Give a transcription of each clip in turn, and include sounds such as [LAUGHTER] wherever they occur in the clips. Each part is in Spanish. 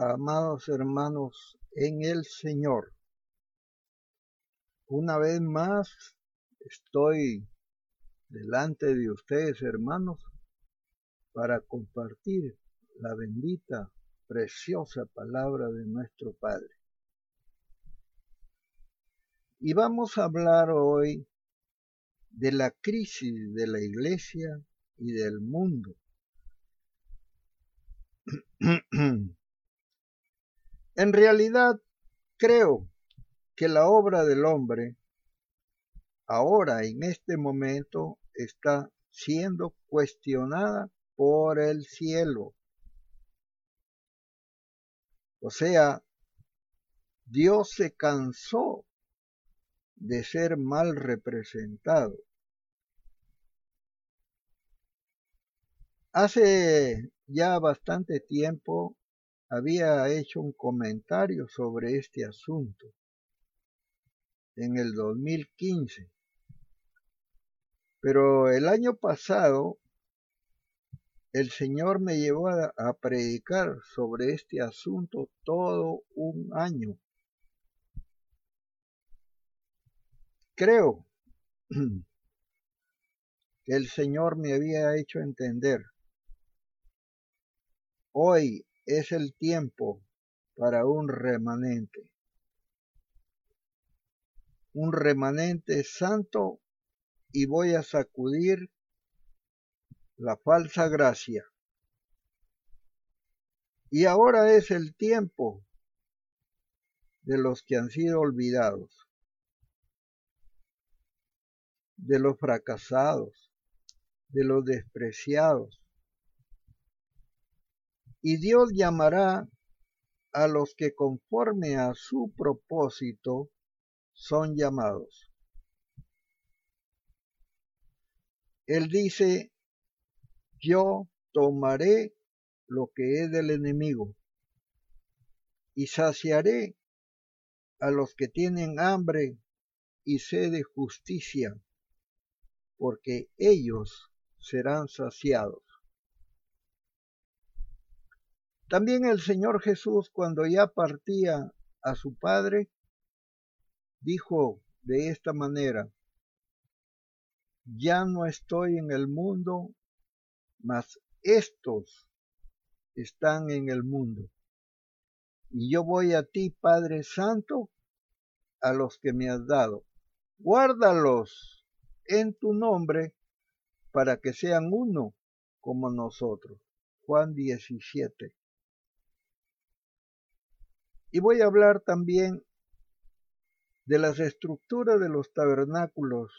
amados hermanos en el Señor. Una vez más estoy delante de ustedes, hermanos, para compartir la bendita, preciosa palabra de nuestro Padre. Y vamos a hablar hoy de la crisis de la iglesia y del mundo. [CLEARS THROAT] En realidad, creo que la obra del hombre ahora, en este momento, está siendo cuestionada por el cielo. O sea, Dios se cansó de ser mal representado. Hace ya bastante tiempo había hecho un comentario sobre este asunto en el 2015. Pero el año pasado el Señor me llevó a, a, predicar sobre este asunto todo un año. Creo que el Señor me había hecho entender. Hoy es el tiempo para un remanente. Un remanente santo y voy a sacudir la falsa gracia. Y ahora es el tiempo de los que han sido olvidados, de los fracasados, de los despreciados, y Dios llamará a los que conforme a su propósito son llamados. Él dice, yo tomaré lo que es del enemigo y saciaré a los que tienen hambre y sed de justicia, porque ellos serán saciados. También el Señor Jesús, cuando ya partía a su Padre, dijo de esta manera, ya no estoy en el mundo, mas estos están en el mundo. Y yo voy a ti, Padre Santo, a los que me has dado. Guárdalos en tu nombre para que sean uno como nosotros. Juan 17. Y voy a hablar también de las estructuras de los tabernáculos.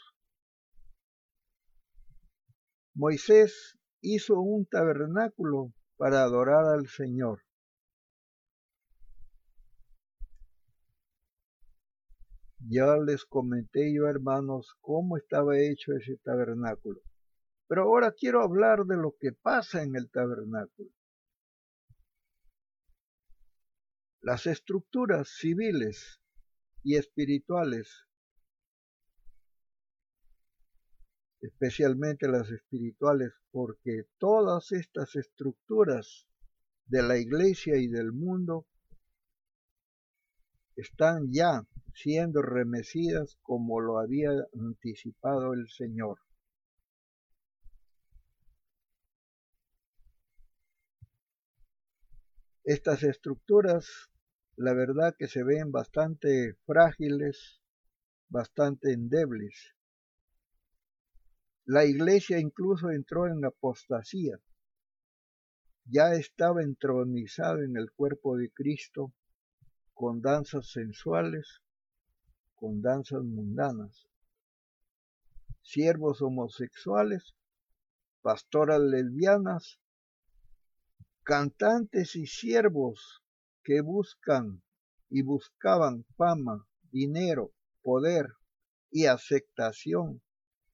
Moisés hizo un tabernáculo para adorar al Señor. Ya les comenté yo, hermanos, cómo estaba hecho ese tabernáculo. Pero ahora quiero hablar de lo que pasa en el tabernáculo. Las estructuras civiles y espirituales, especialmente las espirituales, porque todas estas estructuras de la iglesia y del mundo están ya siendo remecidas como lo había anticipado el Señor. Estas estructuras la verdad que se ven bastante frágiles, bastante endebles. La iglesia incluso entró en apostasía. Ya estaba entronizado en el cuerpo de Cristo con danzas sensuales, con danzas mundanas. Siervos homosexuales, pastoras lesbianas, cantantes y siervos que buscan y buscaban fama, dinero, poder y aceptación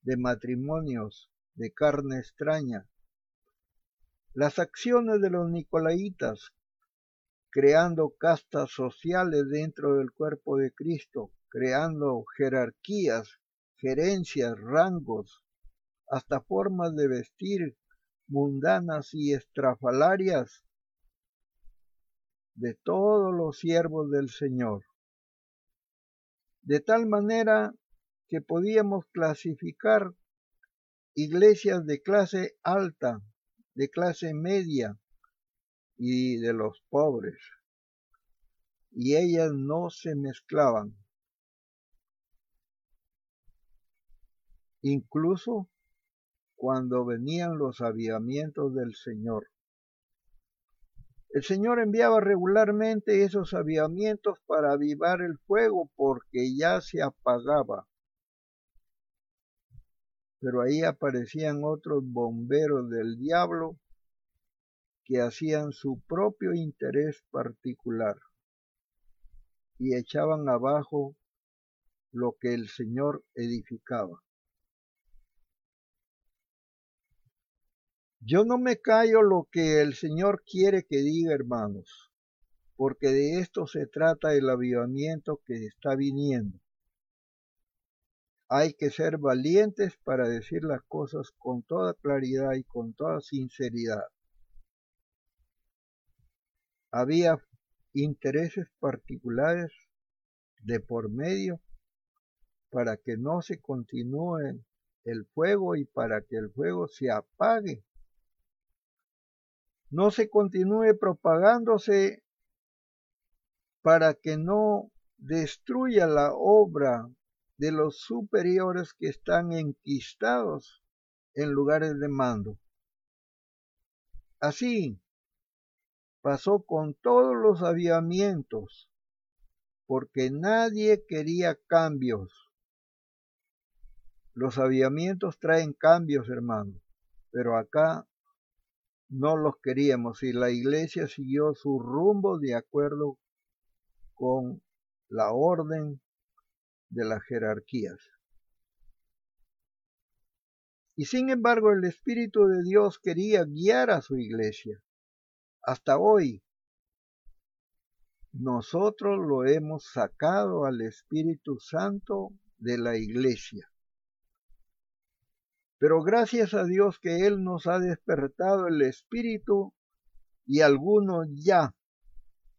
de matrimonios de carne extraña. Las acciones de los nicolaitas, creando castas sociales dentro del cuerpo de Cristo, creando jerarquías, gerencias, rangos, hasta formas de vestir mundanas y estrafalarias, de todos los siervos del Señor. De tal manera que podíamos clasificar iglesias de clase alta, de clase media y de los pobres. Y ellas no se mezclaban. Incluso cuando venían los avivamientos del Señor. El Señor enviaba regularmente esos avivamientos para avivar el fuego porque ya se apagaba. Pero ahí aparecían otros bomberos del diablo que hacían su propio interés particular y echaban abajo lo que el Señor edificaba. Yo no me callo lo que el Señor quiere que diga, hermanos, porque de esto se trata el avivamiento que está viniendo. Hay que ser valientes para decir las cosas con toda claridad y con toda sinceridad. Había intereses particulares de por medio para que no se continúe el fuego y para que el fuego se apague no se continúe propagándose para que no destruya la obra de los superiores que están enquistados en lugares de mando. Así pasó con todos los aviamientos, porque nadie quería cambios. Los aviamientos traen cambios, hermano, pero acá no los queríamos y la iglesia siguió su rumbo de acuerdo con la orden de las jerarquías. Y sin embargo el Espíritu de Dios quería guiar a su iglesia. Hasta hoy nosotros lo hemos sacado al Espíritu Santo de la iglesia. Pero gracias a Dios que Él nos ha despertado el espíritu y algunos ya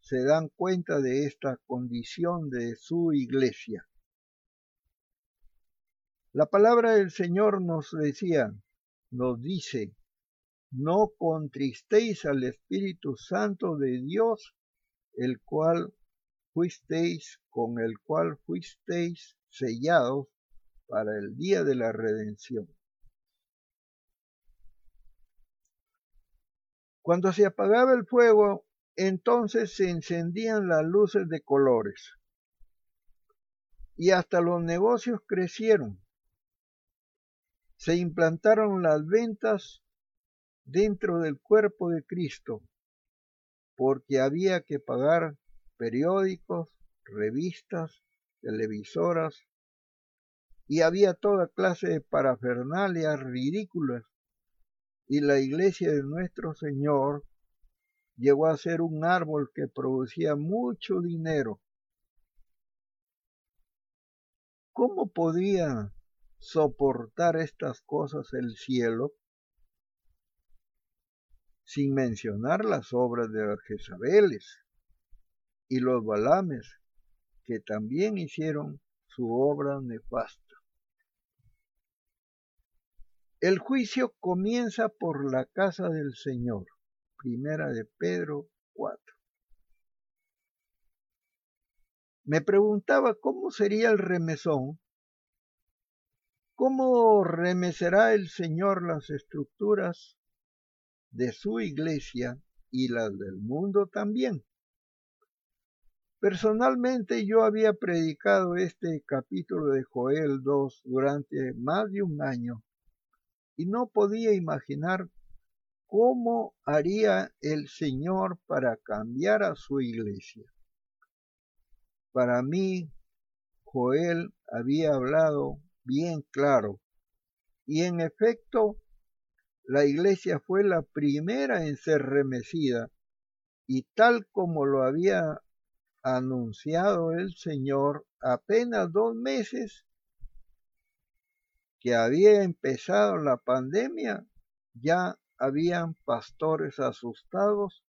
se dan cuenta de esta condición de su iglesia. La palabra del Señor nos decía, nos dice, no contristéis al Espíritu Santo de Dios, el cual fuisteis, con el cual fuisteis sellados para el día de la redención. Cuando se apagaba el fuego, entonces se encendían las luces de colores. Y hasta los negocios crecieron. Se implantaron las ventas dentro del cuerpo de Cristo, porque había que pagar periódicos, revistas, televisoras, y había toda clase de parafernalias ridículas y la iglesia de nuestro Señor llegó a ser un árbol que producía mucho dinero. ¿Cómo podía soportar estas cosas el cielo? Sin mencionar las obras de las Jezabeles y los Balames, que también hicieron su obra nefasta. El juicio comienza por la casa del Señor. Primera de Pedro 4. Me preguntaba cómo sería el remesón, cómo remecerá el Señor las estructuras de su iglesia y las del mundo también. Personalmente yo había predicado este capítulo de Joel 2 durante más de un año y no podía imaginar cómo haría el Señor para cambiar a su iglesia. Para mí, Joel había hablado bien claro y en efecto la iglesia fue la primera en ser remecida y tal como lo había anunciado el Señor apenas dos meses que había empezado la pandemia, ya habían pastores asustados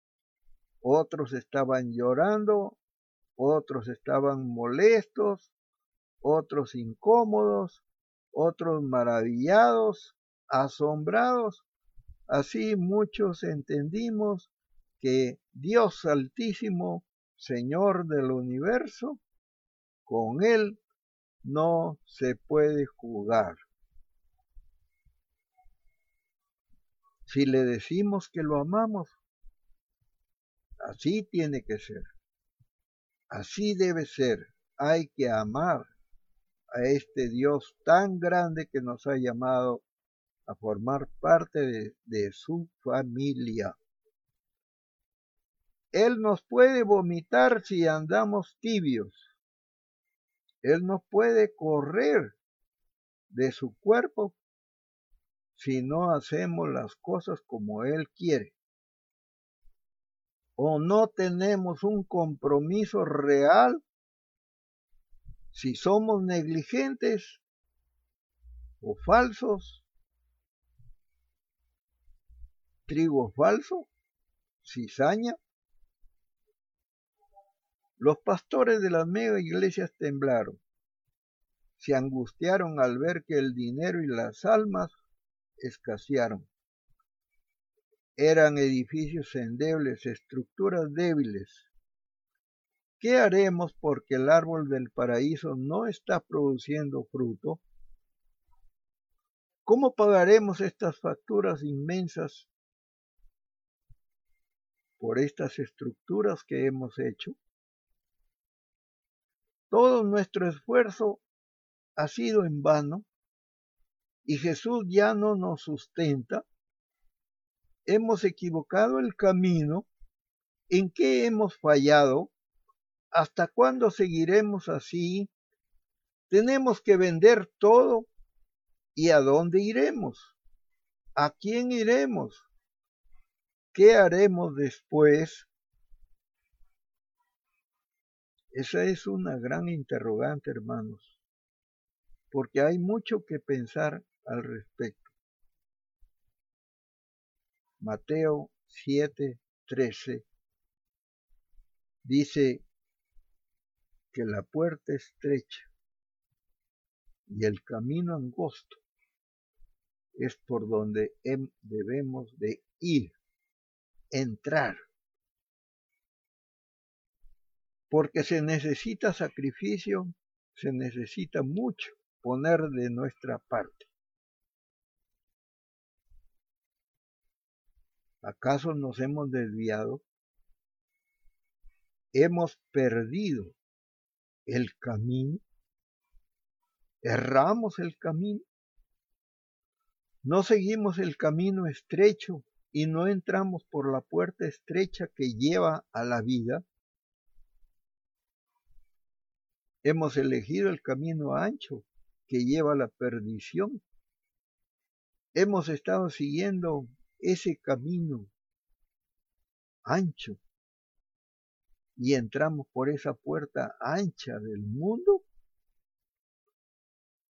otros estaban llorando, otros estaban molestos, otros incómodos, otros maravillados, asombrados. Así muchos entendimos que Dios Altísimo, Señor del universo, con Él no se puede jugar. Si le decimos que lo amamos, así tiene que ser. Así debe ser. Hay que amar a este Dios tan grande que nos ha llamado a formar parte de, de, su familia. Él nos puede vomitar si andamos tibios. Él nos puede correr de su cuerpo si no hacemos las cosas como Él quiere. O no tenemos un compromiso real si somos negligentes o falsos. Trigo falso, cizaña. Los pastores de las mega iglesias temblaron, se angustiaron al ver que el dinero y las almas escasearon. Eran edificios endebles, estructuras débiles. ¿Qué haremos porque el árbol del paraíso no está produciendo fruto? ¿Cómo pagaremos estas facturas inmensas por estas estructuras que hemos hecho? Todo nuestro esfuerzo ha sido en vano y Jesús ya no nos sustenta, hemos equivocado el camino, ¿en qué hemos fallado? ¿Hasta cuándo seguiremos así? Tenemos que vender todo. ¿Y a dónde iremos? ¿A quién iremos? ¿Qué haremos después? Esa es una gran interrogante, hermanos, porque hay mucho que pensar al respecto. Mateo 7:13 dice que la puerta estrecha y el camino angosto es por donde debemos de ir, entrar. Porque se necesita sacrificio, se necesita mucho poner de nuestra parte. ¿Acaso nos hemos desviado? ¿Hemos perdido el camino? ¿Erramos el camino? ¿No seguimos el camino estrecho y no entramos por la puerta estrecha que lleva a la vida? Hemos elegido el camino ancho que lleva a la perdición. Hemos estado siguiendo ese camino ancho y entramos por esa puerta ancha del mundo.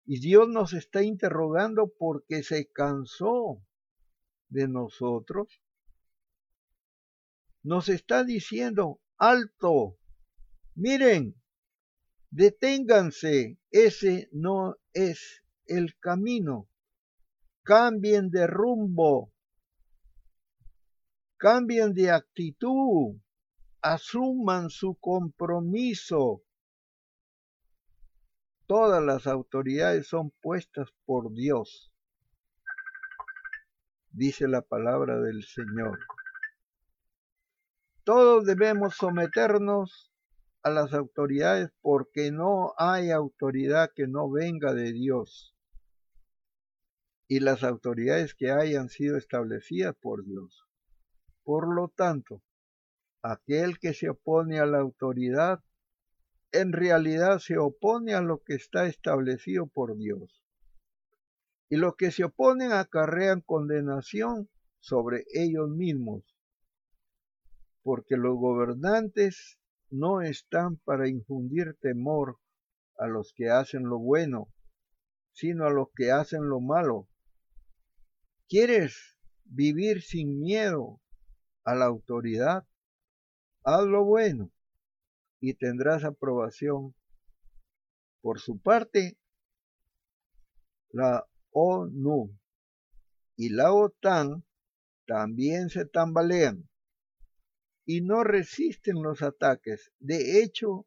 Y Dios nos está interrogando porque se cansó de nosotros. Nos está diciendo, alto, miren, deténganse, ese no es el camino. Cambien de rumbo, cambien de actitud, asuman su compromiso. Todas las autoridades son puestas por Dios, dice la palabra del Señor. Todos debemos someternos a las autoridades porque no hay autoridad que no venga de Dios. Y las autoridades que hayan sido establecidas por Dios. Por lo tanto, aquel que se opone a la autoridad, en realidad se opone a lo que está establecido por Dios. Y los que se oponen acarrean condenación sobre ellos mismos, porque los gobernantes no están para infundir temor a los que hacen lo bueno, sino a los que hacen lo malo. ¿Quieres vivir sin miedo a la autoridad, haz lo bueno y tendrás aprobación. Por su parte, la ONU y la OTAN también se tambalean y no resisten los ataques. De hecho,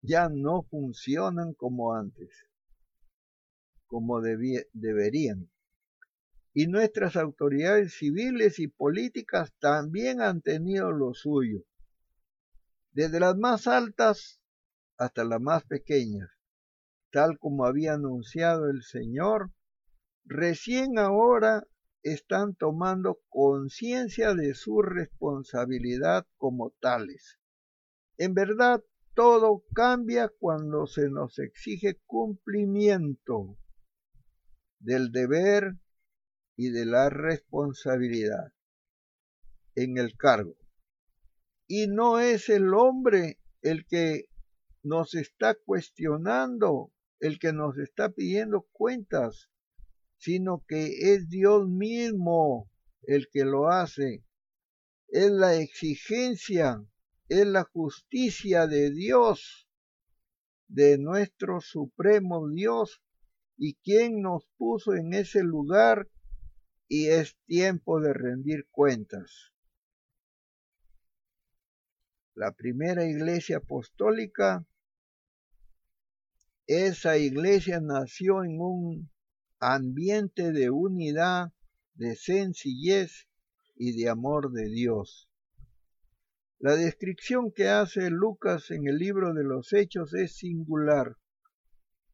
ya no funcionan como antes, como deberían. Y nuestras autoridades civiles y políticas también han tenido lo suyo, desde las más altas hasta las más pequeñas, tal como había anunciado el Señor recién ahora están tomando conciencia de su responsabilidad como tales. En verdad, todo cambia cuando se nos exige cumplimiento del deber y de la responsabilidad en el cargo. Y no es el hombre el que nos está cuestionando, el que nos está pidiendo cuentas, sino que es Dios mismo el que lo hace. Es la exigencia, es la justicia de Dios, de nuestro supremo Dios, y quien nos puso en ese lugar, y es tiempo de rendir cuentas. La primera iglesia apostólica, esa iglesia nació en un ambiente de unidad, de sencillez y de amor de Dios. La descripción que hace Lucas en el libro de los Hechos es singular.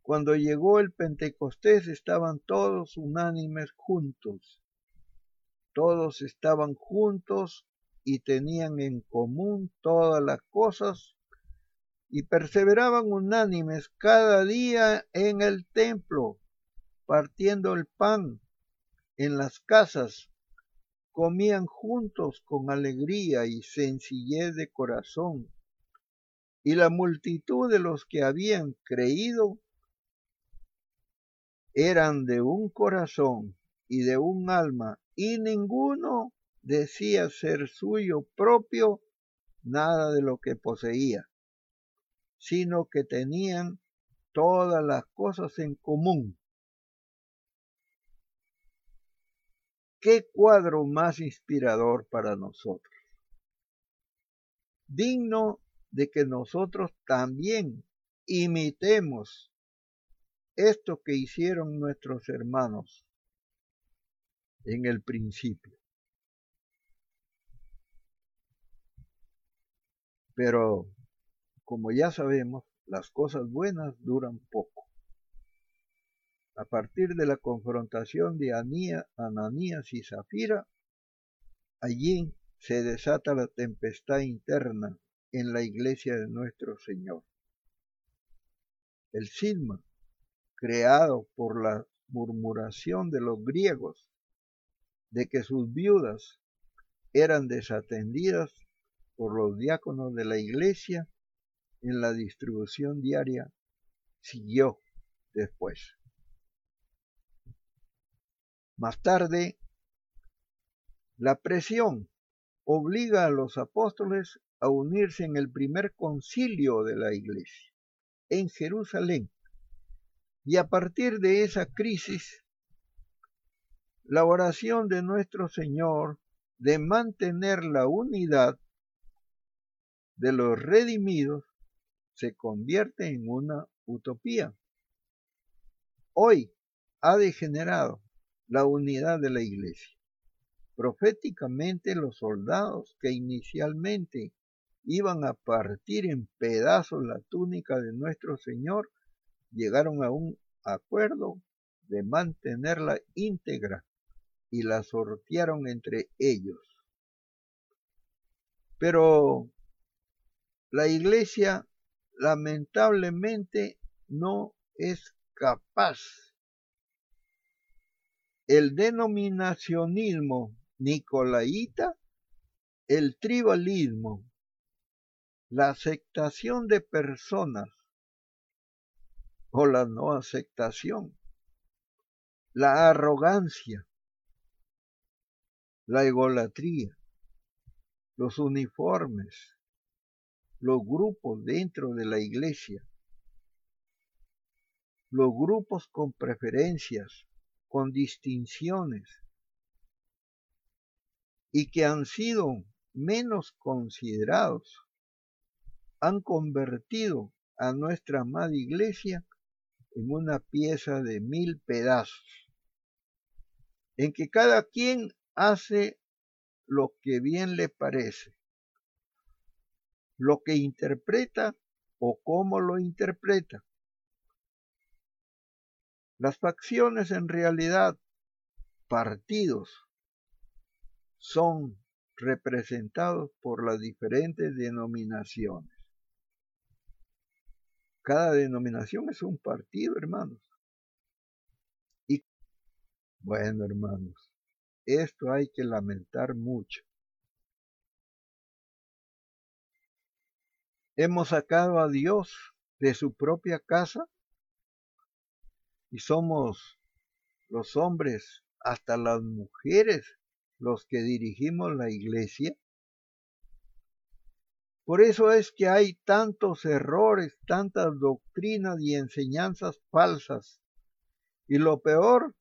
Cuando llegó el Pentecostés estaban todos unánimes juntos. Todos estaban juntos y tenían en común todas las cosas y perseveraban unánimes cada día en el templo partiendo el pan en las casas, comían juntos con alegría y sencillez de corazón. Y la multitud de los que habían creído eran de un corazón y de un alma, y ninguno decía ser suyo propio nada de lo que poseía, sino que tenían todas las cosas en común. ¿Qué cuadro más inspirador para nosotros? Digno de que nosotros también imitemos esto que hicieron nuestros hermanos en el principio. Pero, como ya sabemos, las cosas buenas duran poco. A partir de la confrontación de Ananías y Zafira, allí se desata la tempestad interna en la iglesia de nuestro Señor. El cisma, creado por la murmuración de los griegos de que sus viudas eran desatendidas por los diáconos de la iglesia en la distribución diaria, siguió después. Más tarde, la presión obliga a los apóstoles a unirse en el primer concilio de la iglesia, en Jerusalén. Y a partir de esa crisis, la oración de nuestro Señor de mantener la unidad de los redimidos se convierte en una utopía. Hoy ha degenerado la unidad de la iglesia. Proféticamente los soldados que inicialmente iban a partir en pedazos la túnica de nuestro Señor, llegaron a un acuerdo de mantenerla íntegra y la sortearon entre ellos. Pero la iglesia lamentablemente no es capaz el denominacionismo nicolaíta, el tribalismo, la aceptación de personas o la no aceptación, la arrogancia, la egolatría, los uniformes, los grupos dentro de la iglesia, los grupos con preferencias, con distinciones, y que han sido menos considerados, han convertido a nuestra amada iglesia en una pieza de mil pedazos, en que cada quien hace lo que bien le parece, lo que interpreta o cómo lo interpreta. Las facciones en realidad, partidos, son representados por las diferentes denominaciones. Cada denominación es un partido, hermanos. Y bueno, hermanos, esto hay que lamentar mucho. Hemos sacado a Dios de su propia casa y somos los hombres, hasta las mujeres, los que dirigimos la iglesia. Por eso es que hay tantos errores, tantas doctrinas y enseñanzas falsas. Y lo peor,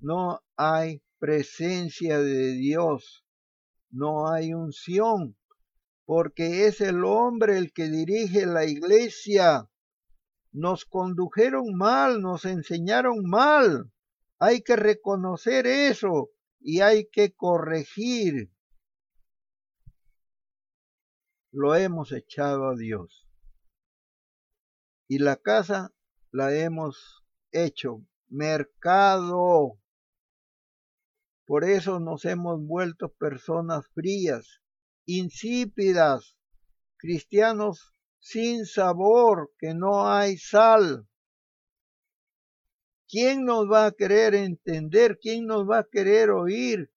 no hay presencia de Dios, no hay unción, porque es el hombre el que dirige la iglesia. Nos condujeron mal, nos enseñaron mal. Hay que reconocer eso y hay que corregir. Lo hemos echado a Dios. Y la casa la hemos hecho mercado por eso nos hemos vuelto personas frías, insípidas, cristianos sin sabor, que no hay sal. ¿Quién nos va a querer entender? ¿Quién nos va a querer oír?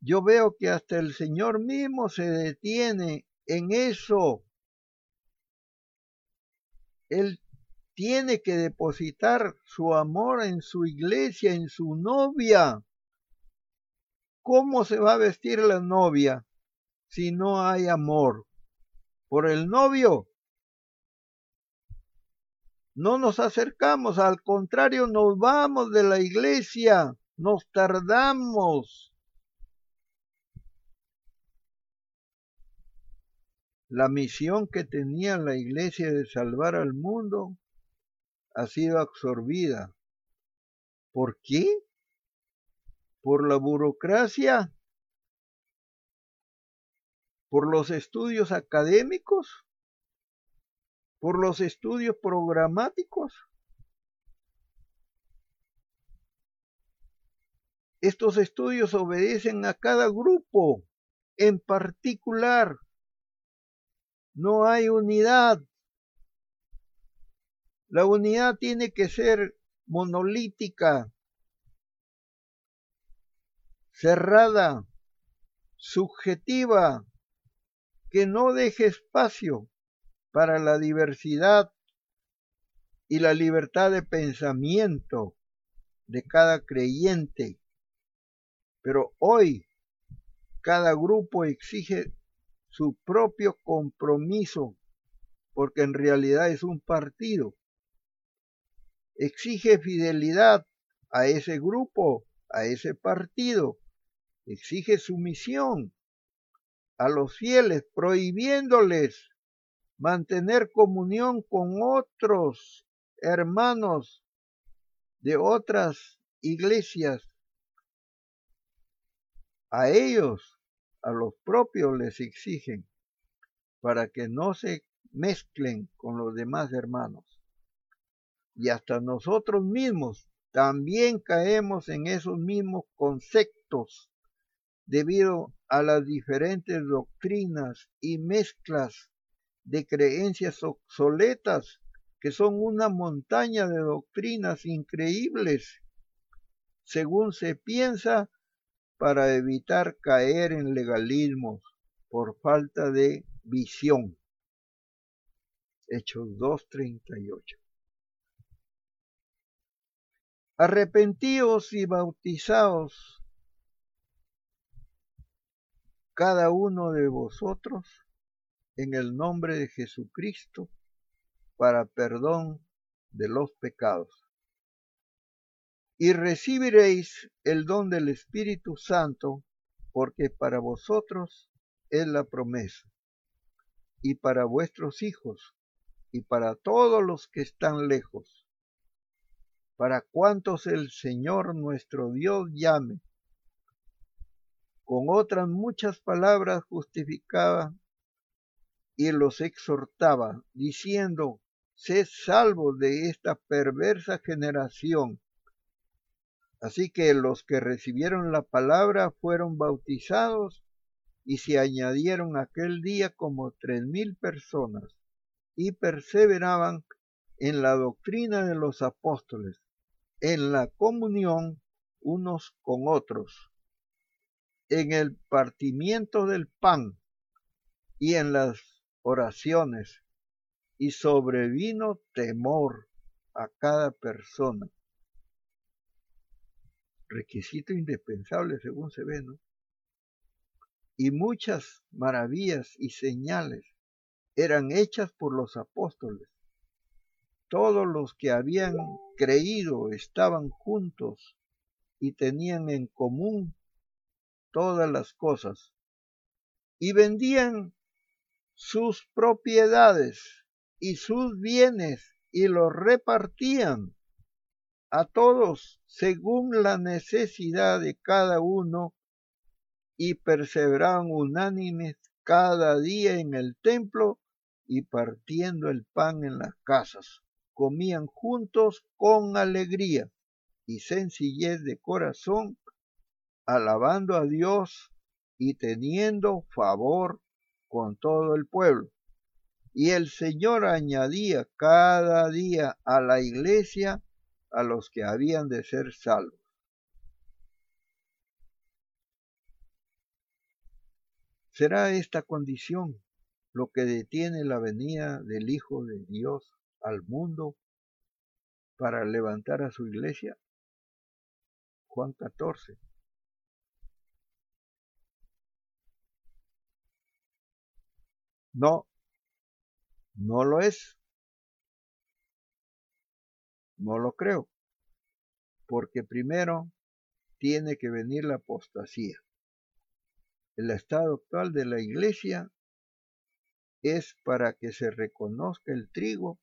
Yo veo que hasta el Señor mismo se detiene en eso. Tiene que depositar su amor en su iglesia, en su novia. ¿Cómo se va a vestir la novia si no hay amor? Por el novio. No nos acercamos, al contrario, nos vamos de la iglesia, nos tardamos. La misión que tenía la iglesia de salvar al mundo ha sido absorbida. ¿Por qué? ¿Por la burocracia? ¿Por los estudios académicos? ¿Por los estudios programáticos? Estos estudios obedecen a cada grupo en particular. No hay unidad. La unidad tiene que ser monolítica, cerrada, subjetiva, que no deje espacio para la diversidad y la libertad de pensamiento de cada creyente. Pero hoy cada grupo exige su propio compromiso, porque en realidad es un partido exige fidelidad a ese grupo, a ese partido, exige sumisión a los fieles, prohibiéndoles mantener comunión con otros hermanos de otras iglesias. A ellos, a los propios les exigen para que no se mezclen con los demás hermanos y hasta nosotros mismos también caemos en esos mismos conceptos debido a las diferentes doctrinas y mezclas de creencias obsoletas que son una montaña de doctrinas increíbles, según se piensa, para evitar caer en legalismos por falta de visión. Hechos 2.38 arrepentíos y bautizaos cada uno de vosotros en el nombre de Jesucristo para perdón de los pecados. Y recibiréis el don del Espíritu Santo, porque para vosotros es la promesa, y para vuestros hijos, y para todos los que están lejos, para cuantos el Señor nuestro Dios llame. Con otras muchas palabras justificaba y los exhortaba, diciendo, sed salvos de esta perversa generación. Así que los que recibieron la palabra fueron bautizados y se añadieron aquel día como tres mil personas y perseveraban en la doctrina de los apóstoles, en la comunión unos con otros, en el partimiento del pan y en las oraciones y sobrevino temor a cada persona. Requisito indispensable según se ve, ¿no? Y muchas maravillas y señales eran hechas por los apóstoles. Todos los que habían creído estaban juntos y tenían en común todas las cosas y vendían sus propiedades y sus bienes y los repartían a todos según la necesidad de cada uno y perseveraban unánimes cada día en el templo y partiendo el pan en las casas, comían juntos con alegría y sencillez de corazón, alabando a Dios y teniendo favor con todo el pueblo. Y el Señor añadía cada día a la iglesia a los que habían de ser salvos. ¿Será esta condición lo que detiene la venida del Hijo de Dios al mundo para levantar a su iglesia? Juan 14. No, no lo es. No lo creo. Porque primero tiene que venir la apostasía. El estado actual de la iglesia es para que se reconozca el trigo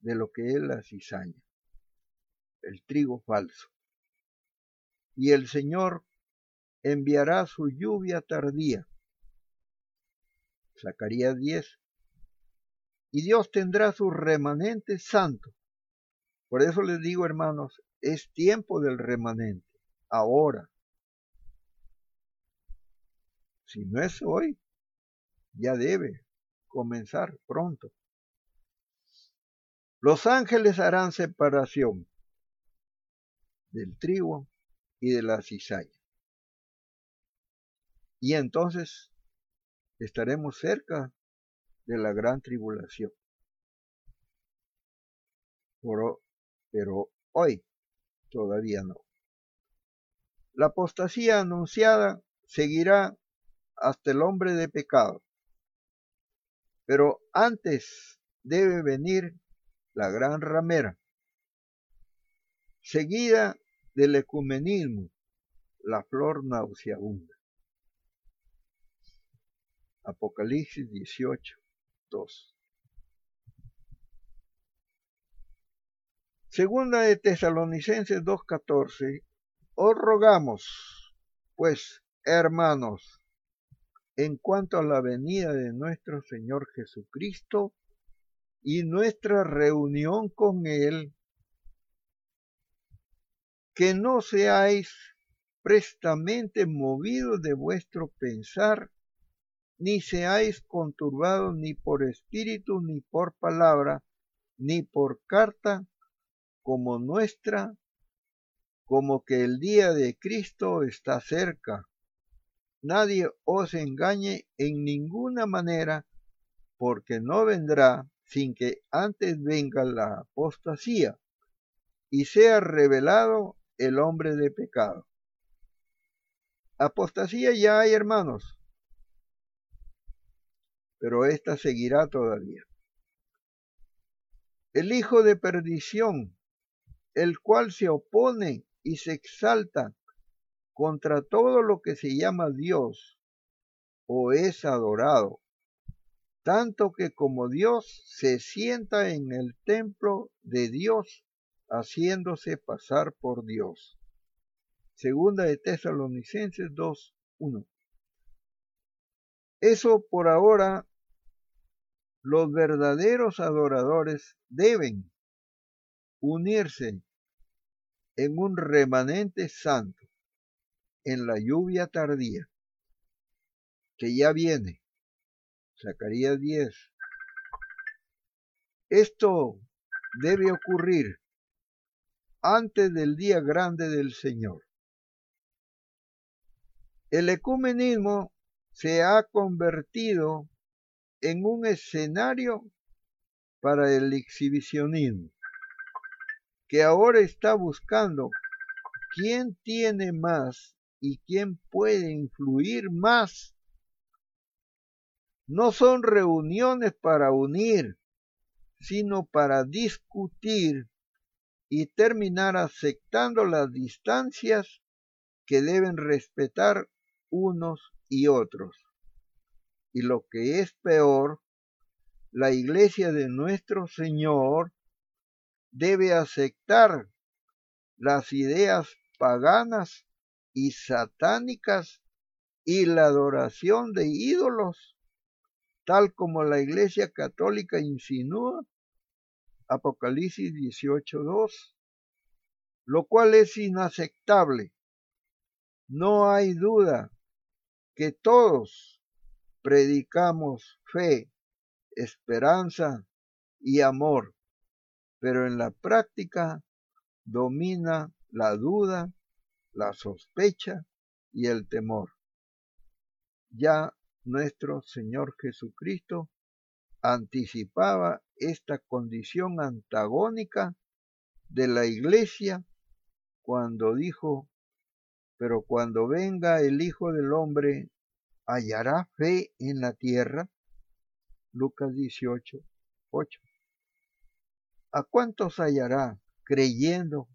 de lo que es la cizaña, el trigo falso. Y el Señor enviará su lluvia tardía Zacarías 10. Y Dios tendrá su remanente santo. Por eso les digo, hermanos, es tiempo del remanente, ahora. Si no es hoy, ya debe comenzar pronto. Los ángeles harán separación del trigo y de la cizaña. Y entonces estaremos cerca de la gran tribulación. Pero, hoy todavía no. La apostasía anunciada seguirá hasta el hombre de pecado. Pero antes debe venir la gran ramera, seguida del ecumenismo, la flor nauseabunda. Apocalipsis 18, 2. Segunda de Tesalonicenses 2.14, os rogamos, pues, hermanos, en cuanto a la venida de nuestro Señor Jesucristo y nuestra reunión con Él, que no seáis prestamente movidos de vuestro pensar ni seáis conturbados ni por espíritu, ni por palabra, ni por carta, como nuestra, como que el día de Cristo está cerca. Nadie os engañe en ninguna manera, porque no vendrá sin que antes venga la apostasía y sea revelado el hombre de pecado Apostasía ya hay, hermanos, pero esta seguirá todavía. El hijo de perdición, el cual se opone y se exalta contra todo lo que se llama Dios o es adorado, tanto que como Dios se sienta en el templo de Dios haciéndose pasar por Dios. Segunda de Tesalonicenses 2.1. Eso por ahora los verdaderos adoradores deben unirse en un remanente santo en la lluvia tardía que ya viene. Zacarías 10. Esto debe ocurrir antes del día grande del Señor. El ecumenismo se ha convertido en un escenario para el exhibicionismo, que ahora está buscando quién tiene más y quién puede influir más. No son reuniones para unir, sino para discutir y terminar aceptando las distancias que deben respetar unos y otros. Y lo que es peor, la iglesia de nuestro Señor debe aceptar las ideas paganas y satánicas y la adoración de ídolos, tal como la Iglesia Católica insinúa, Apocalipsis 18.2, lo cual es inaceptable. No hay duda que todos predicamos fe, esperanza y amor, pero en la práctica domina la duda, la sospecha y el temor. Ya nuestro Señor Jesucristo anticipaba esta condición antagónica de la iglesia cuando dijo, pero cuando venga el Hijo del Hombre, ¿hallará fe en la tierra? Lucas 18, 8. ¿A cuántos hallará creyendo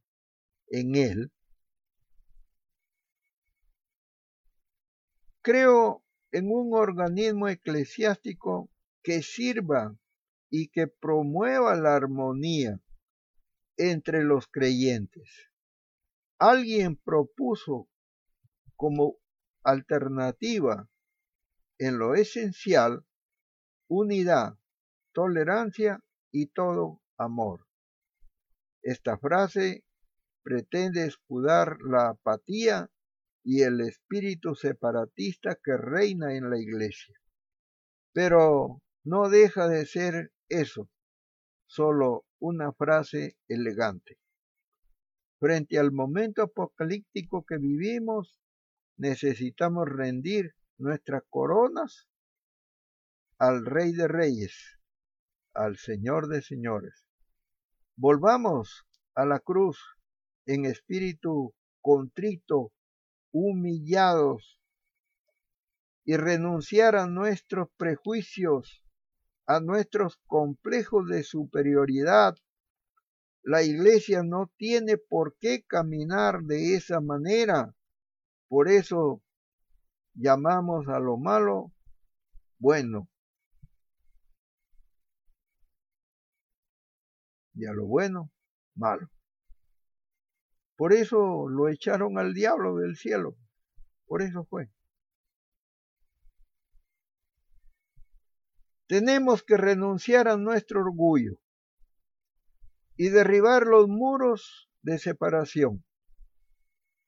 en Él? Creo en un organismo eclesiástico que sirva y que promueva la armonía entre los creyentes. Alguien propuso como alternativa en lo esencial unidad, tolerancia y todo amor. Esta frase pretende escudar la apatía y el espíritu separatista que reina en la iglesia. Pero no deja de ser eso, solo una frase elegante. Frente al momento apocalíptico que vivimos, necesitamos rendir nuestras coronas al Rey de Reyes, al Señor de Señores. Volvamos a la cruz en espíritu contrito humillados y renunciar a nuestros prejuicios, a nuestros complejos de superioridad. La iglesia no tiene por qué caminar de esa manera. Por eso llamamos a lo malo bueno y a lo bueno malo. Por eso lo echaron al diablo del cielo. Por eso fue. Tenemos que renunciar a nuestro orgullo y derribar los muros de separación,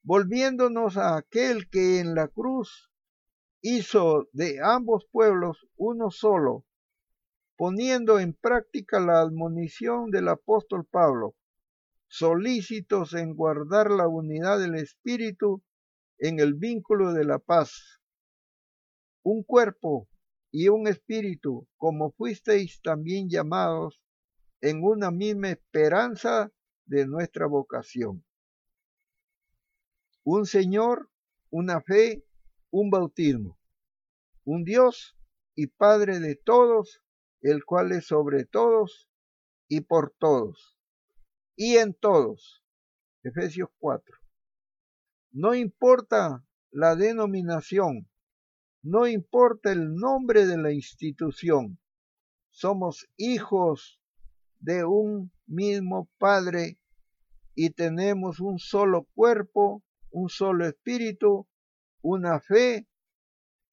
volviéndonos a aquel que en la cruz hizo de ambos pueblos uno solo, poniendo en práctica la admonición del apóstol Pablo solícitos en guardar la unidad del Espíritu en el vínculo de la paz. Un cuerpo y un espíritu, como fuisteis también llamados en una misma esperanza de nuestra vocación. Un Señor, una fe, un bautismo, un Dios y Padre de todos, el cual es sobre todos y por todos y en todos. Efesios 4. No importa la denominación, no importa el nombre de la institución, somos hijos de un mismo Padre y tenemos un solo cuerpo, un solo espíritu, una fe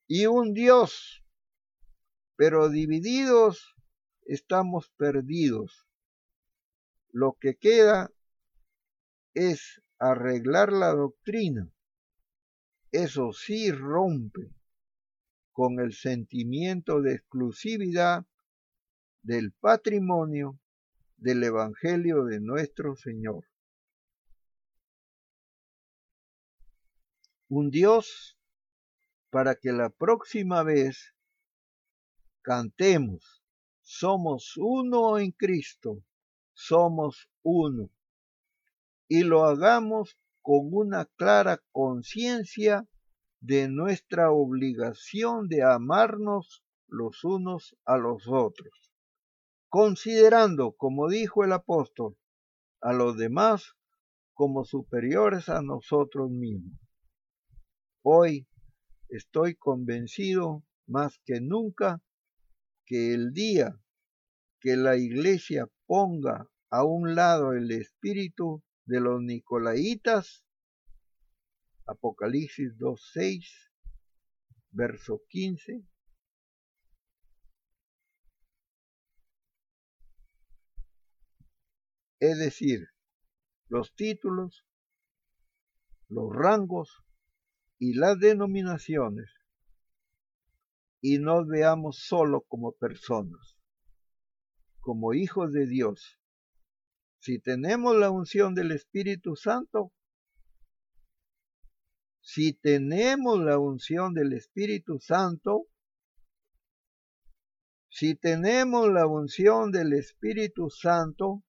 y un Dios. Pero divididos estamos perdidos. Lo que queda es arreglar la doctrina. Eso sí rompe con el sentimiento de exclusividad del patrimonio del Evangelio de nuestro Señor. Un Dios para que la próxima vez cantemos, somos uno en Cristo, somos uno, y lo hagamos con una clara conciencia de nuestra obligación de amarnos los unos a los otros, considerando, como dijo el apóstol, a los demás como superiores a nosotros mismos. Hoy estoy convencido más que nunca que el día que la iglesia ponga a un lado el espíritu de los nicolaitas, Apocalipsis 2.6, verso 15, es decir, los títulos, los rangos y las denominaciones, y nos veamos solo como personas, como hijos de Dios. Si tenemos la unción del Espíritu Santo, si tenemos la unción del Espíritu Santo, si tenemos la unción del Espíritu Santo,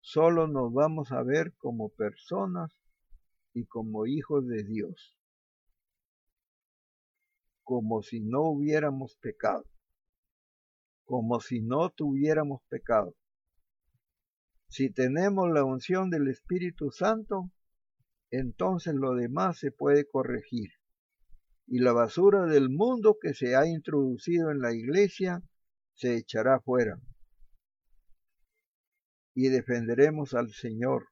solo nos vamos a ver como personas y como hijos de Dios, como si no hubiéramos pecado, como si no tuviéramos pecado. Si tenemos la unción del Espíritu Santo, entonces lo demás se puede corregir. Y la basura del mundo que se ha introducido en la iglesia se echará fuera. Y defenderemos al Señor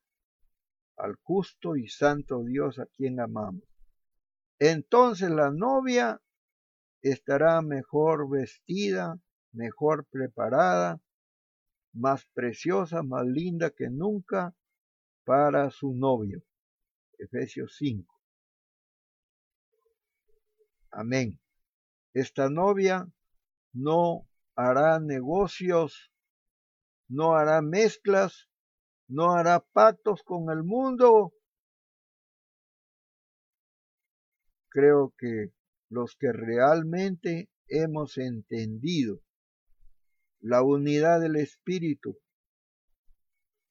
al justo y santo Dios a quien amamos. Entonces la novia estará mejor vestida, mejor preparada, más preciosa, más linda que nunca para su novio. Efesios 5. Amén. Esta novia no hará negocios, no hará mezclas, no hará pactos con el mundo. Creo que los que realmente hemos entendido la unidad del Espíritu,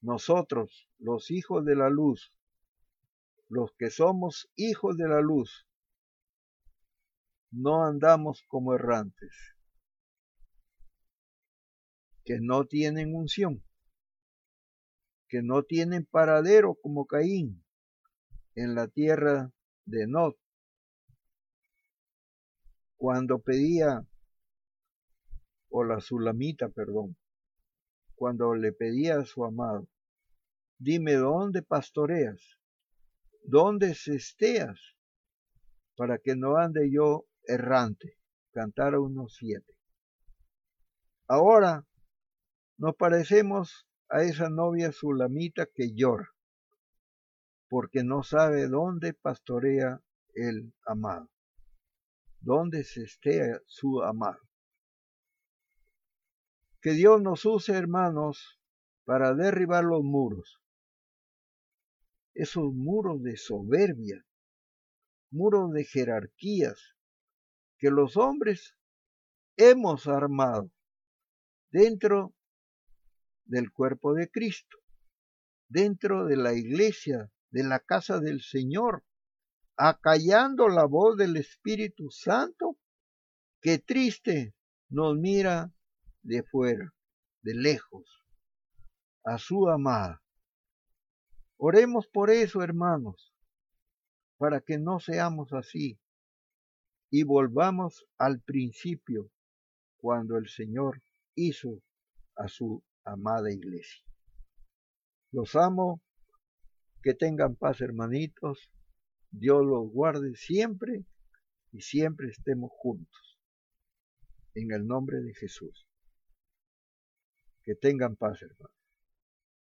nosotros, los hijos de la luz, los que somos hijos de la luz, no andamos como errantes, que no tienen unción que no tienen paradero como Caín en la tierra de Nod. Cuando pedía, o la Sulamita, perdón, cuando le pedía a su amado, dime dónde pastoreas, dónde cesteas, para que no ande yo errante. Cantar unos siete. Ahora nos parecemos a esa novia sulamita que llora, porque no sabe dónde pastorea el amado, dónde esté su amado. Que Dios nos use, hermanos, para derribar los muros, esos muros de soberbia, muros de jerarquías que los hombres hemos armado dentro del cuerpo de Cristo, dentro de la iglesia, de la casa del Señor. acallando la voz del Espíritu Santo, que triste nos mira de fuera, de lejos, a su amada. Oremos por eso, hermanos, para que no seamos así y volvamos al principio, cuando el Señor hizo a su amada iglesia. Los amo, que tengan paz hermanitos, Dios los guarde siempre y siempre estemos juntos. En el nombre de Jesús. Que tengan paz hermanos.